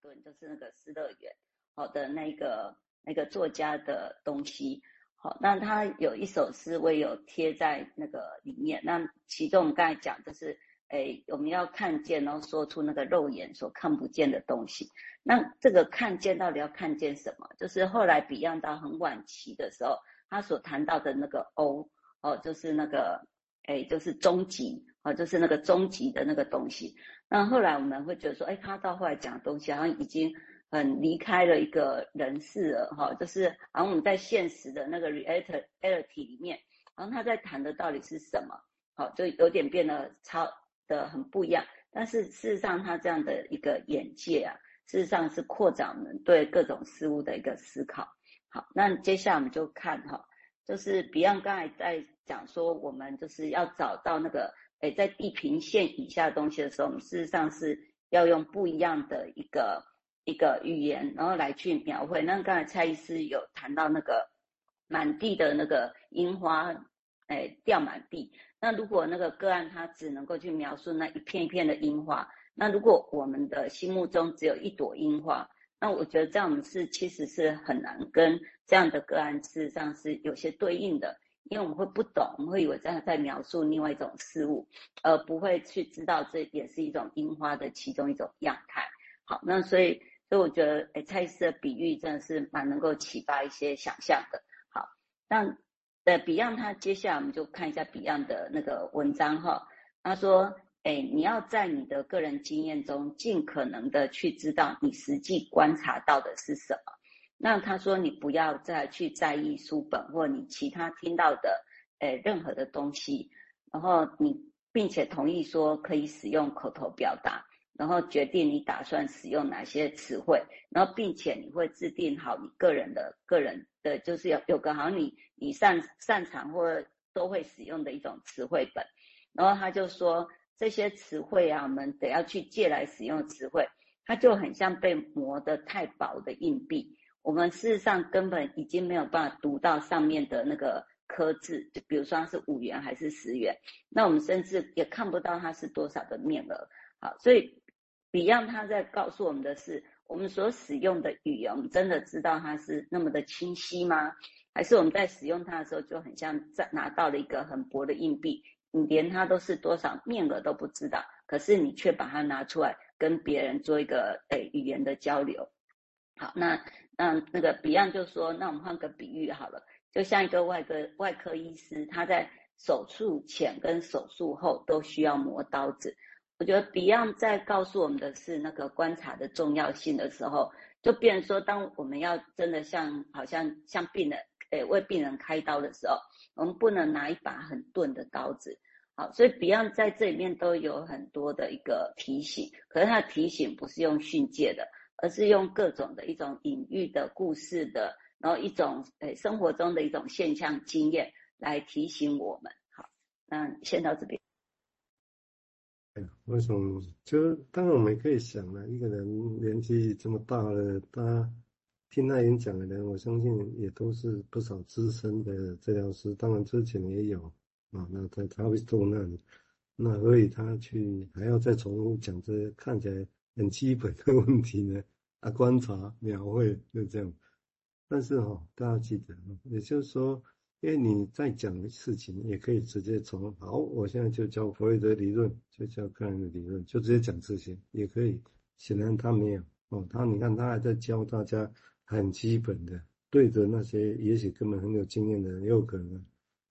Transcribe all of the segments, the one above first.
顿，就是那个失乐园，好的那个那个作家的东西。好，那他有一首诗，我也有贴在那个里面。那其中我们刚才讲，就是，诶，我们要看见，然后说出那个肉眼所看不见的东西。那这个看见到底要看见什么？就是后来 Beyond 到很晚期的时候，他所谈到的那个 O，哦，就是那个，诶，就是终极，啊，就是那个终极的那个东西。那后来我们会觉得说，诶，他到后来讲的东西好像已经。很离开了一个人世了哈，就是好像我们在现实的那个 reality reality 里面，然后他在谈的到底是什么？好，就有点变得超的很不一样。但是事实上，他这样的一个眼界啊，事实上是扩展我们对各种事物的一个思考。好，那接下来我们就看哈，就是 Beyond 刚才在讲说，我们就是要找到那个诶，在地平线以下的东西的时候，我们事实上是要用不一样的一个。一个语言，然后来去描绘。那刚才蔡医师有谈到那个满地的那个樱花，哎，掉满地。那如果那个个案他只能够去描述那一片一片的樱花，那如果我们的心目中只有一朵樱花，那我觉得这样是其实是很难跟这样的个案事实上是有些对应的，因为我们会不懂，我们会以为这样在描述另外一种事物，而不会去知道这也是一种樱花的其中一种样态。好，那所以。所以我觉得，诶，蔡医师的比喻真的是蛮能够启发一些想象的。好，那呃，Beyond 他接下来我们就看一下 Beyond 的那个文章哈。他说，诶，你要在你的个人经验中尽可能的去知道你实际观察到的是什么。那他说，你不要再去在意书本或你其他听到的，诶，任何的东西。然后你并且同意说可以使用口头表达。然后决定你打算使用哪些词汇，然后并且你会制定好你个人的个人的，就是有有个好像你你擅擅长或都会使用的一种词汇本。然后他就说这些词汇啊，我们得要去借来使用词汇，它就很像被磨得太薄的硬币，我们事实上根本已经没有办法读到上面的那个刻字，就比如说它是五元还是十元，那我们甚至也看不到它是多少的面额。好，所以。Beyond 他在告诉我们的是，我们所使用的语言，我们真的知道它是那么的清晰吗？还是我们在使用它的时候，就很像在拿到了一个很薄的硬币，你连它都是多少面额都不知道，可是你却把它拿出来跟别人做一个诶语言的交流。好，那那那个 Beyond 就说，那我们换个比喻好了，就像一个外科外科医师，他在手术前跟手术后都需要磨刀子。我觉得 Beyond 在告诉我们的是那个观察的重要性的时候，就变成说，当我们要真的像好像像病人，诶，为病人开刀的时候，我们不能拿一把很钝的刀子。好，所以 Beyond 在这里面都有很多的一个提醒，可是他的提醒不是用训诫的，而是用各种的一种隐喻的故事的，然后一种诶生活中的一种现象经验来提醒我们。好，那先到这边。为什么？就当然我们可以想了，一个人年纪这么大了，他听他演讲的人，我相信也都是不少资深的治疗师，当然之前也有啊。那他他会做那，那所以他去还要再重复讲这看起来很基本的问题呢？啊，观察、描绘就这样。但是哈、哦，大家记得，也就是说。因为你在讲的事情，也可以直接从好，我现在就教弗洛伊德理论，就教个人的理论，就直接讲这些，也可以。显然他没有哦，他你看他还在教大家很基本的，对着那些也许根本很有经验的人，也有可能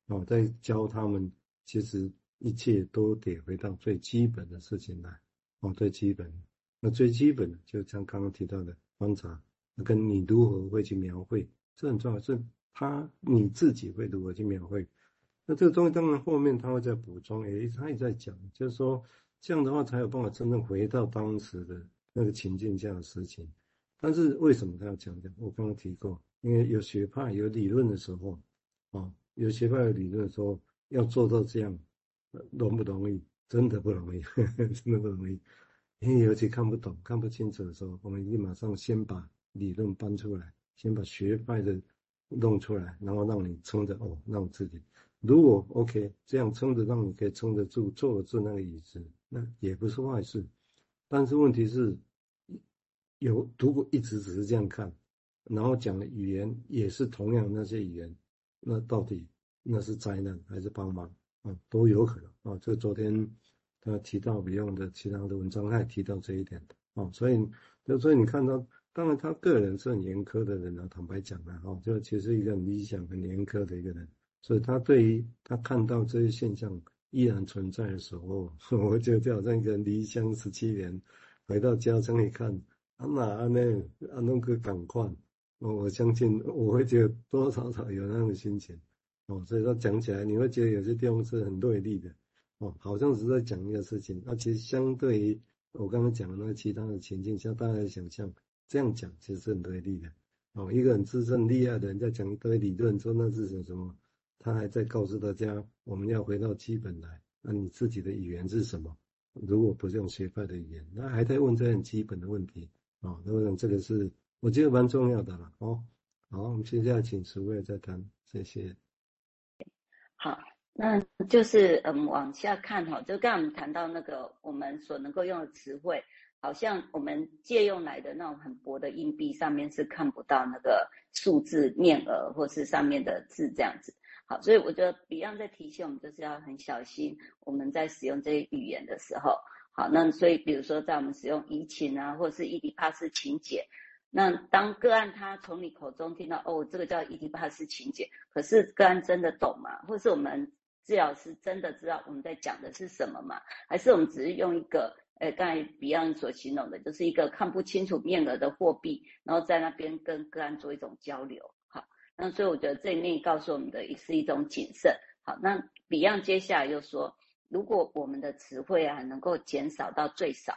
哦，在教他们，其实一切都得回到最基本的事情来哦，最基本。那最基本的，就像刚刚提到的观察，跟你如何会去描绘，这很重要，是。他你自己会如何去描绘？那这个东西当然后面他会再补充，诶，他也在讲，就是说这样的话才有办法真正回到当时的那个情境下的事情。但是为什么他要讲这样？我刚刚提过，因为有学派有理论的时候，啊，有学派有理论的时候，要做到这样，容不容易？真的不容易，呵 呵真的不容易。因为尤其看不懂、看不清楚的时候，我们一定马上先把理论搬出来，先把学派的。弄出来，然后让你撑着哦，让自己如果 OK 这样撑着，让你可以撑得住，坐得住那个椅子，那也不是坏事。但是问题是，有如果一直只是这样看，然后讲的语言也是同样那些语言，那到底那是灾难还是帮忙啊？都有可能啊。这昨天他提到不用的其他的文章，他也提到这一点的啊。所以，所以你看到，当然他个人是很严苛的人啊，坦白讲啊，哈，就其实一个很理想、很严苛的一个人。所以他对于他看到这些现象依然存在的时候，我觉得就好像一个离乡十七年，回到家乡一看，啊哪啊那啊那个赶快，我我相信我会觉得多多少少有那样的心情，哦，所以说讲起来你会觉得有些地方是很对立的，哦，好像是在讲一个事情，那其实相对于我刚刚讲的那其他的情境下，大家想象这样讲其实是很对立的，哦，一个很资深厉害的人在讲一堆理论，说那是什什么。他还在告诉大家，我们要回到基本来。那你自己的语言是什么？如果不是用学派的语言，那还在问这很基本的问题啊。那我想这个是我觉得蛮重要的了。哦，好，我们现在请十位再谈，谢谢。好，那就是嗯，往下看哈，就刚刚我们谈到那个我们所能够用的词汇，好像我们借用来的那种很薄的硬币上面是看不到那个数字面额或是上面的字这样子。好，所以我觉得 Beyond 在提醒我们，就是要很小心我们在使用这些语言的时候。好，那所以比如说在我们使用移情啊，或者是伊底帕斯情结，那当个案他从你口中听到哦，这个叫伊底帕斯情结，可是个案真的懂吗？或是我们治疗师真的知道我们在讲的是什么吗？还是我们只是用一个，呃，刚才 Beyond 所形容的，就是一个看不清楚面额的货币，然后在那边跟个案做一种交流。好那所以我觉得这里面告诉我们的也是一种谨慎。好，那 Beyond 接下来又说，如果我们的词汇啊能够减少到最少，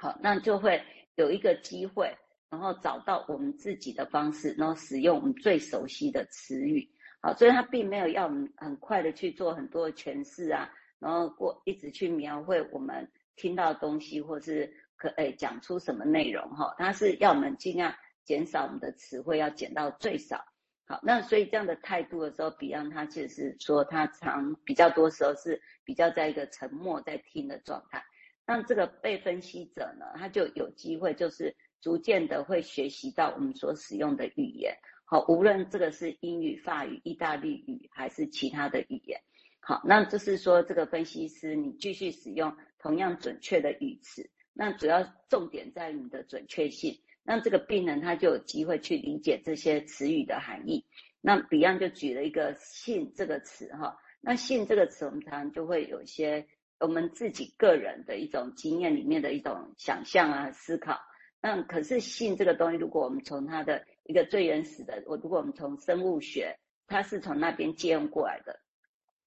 好，那就会有一个机会，然后找到我们自己的方式，然后使用我们最熟悉的词语。好，所以他并没有要我们很快的去做很多的诠释啊，然后过一直去描绘我们听到的东西，或是可诶讲出什么内容哈，他是要我们尽量减少我们的词汇，要减到最少。好，那所以这样的态度的时候，Beyond 他其实是说他常比较多时候是比较在一个沉默在听的状态。那这个被分析者呢，他就有机会就是逐渐的会学习到我们所使用的语言。好，无论这个是英语、法语、意大利语还是其他的语言。好，那就是说这个分析师你继续使用同样准确的语词，那主要重点在你的准确性。那这个病人他就有机会去理解这些词语的含义。那 Beyond 就举了一个“信”这个词哈，那“信”这个词我们常常就会有一些我们自己个人的一种经验里面的一种想象啊、思考。那可是“信”这个东西，如果我们从它的一个最原始的，我如果我们从生物学，它是从那边借用过来的，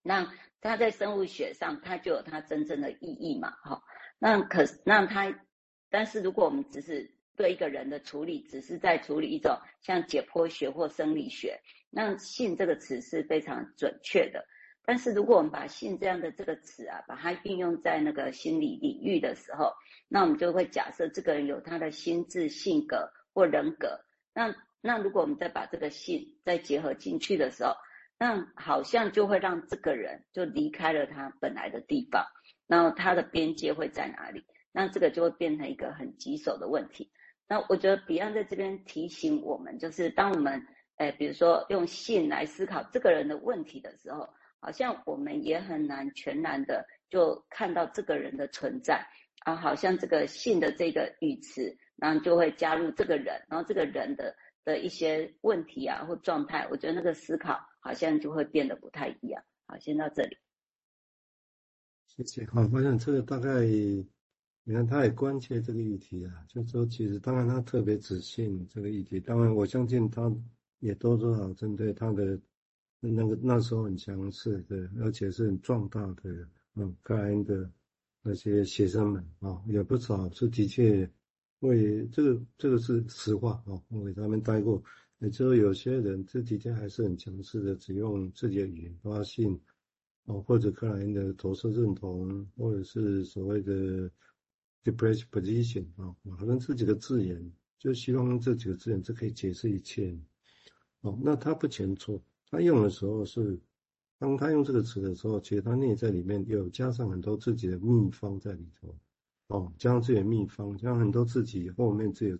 那它在生物学上它就有它真正的意义嘛，哈。那可那它，但是如果我们只是对一个人的处理，只是在处理一种像解剖学或生理学，那“性”这个词是非常准确的。但是如果我们把“性”这样的这个词啊，把它运用在那个心理领域的时候，那我们就会假设这个人有他的心智、性格或人格。那那如果我们再把这个“性”再结合进去的时候，那好像就会让这个人就离开了他本来的地方，然后他的边界会在哪里？那这个就会变成一个很棘手的问题。那我觉得 Beyond 在这边提醒我们，就是当我们，诶，比如说用信来思考这个人的问题的时候，好像我们也很难全然的就看到这个人的存在啊，好像这个信的这个语词，然后就会加入这个人，然后这个人的的一些问题啊或状态，我觉得那个思考好像就会变得不太一样。好，先到这里。谢谢。好，我想这个大概。你看，他也关切这个议题啊，就说，其实当然他特别自信这个议题，当然我相信他也多多少针对他的那个那时候很强势的，而且是很壮大的，嗯，克莱因的那些学生们啊，也不少是的确为这个这个是实话啊，我给他们带过，也就是有些人这几天还是很强势的，只用自己的语言发信哦，或者克莱因的投射认同，或者是所谓的。Depressed position 啊，好像这几个字眼，就希望用这几个字眼就可以解释一切。哦，那他不全错，他用的时候是，当他用这个词的时候，其实他内在里面有加上很多自己的秘方在里头。哦，加上自己的秘方，加上很多自己后面自己的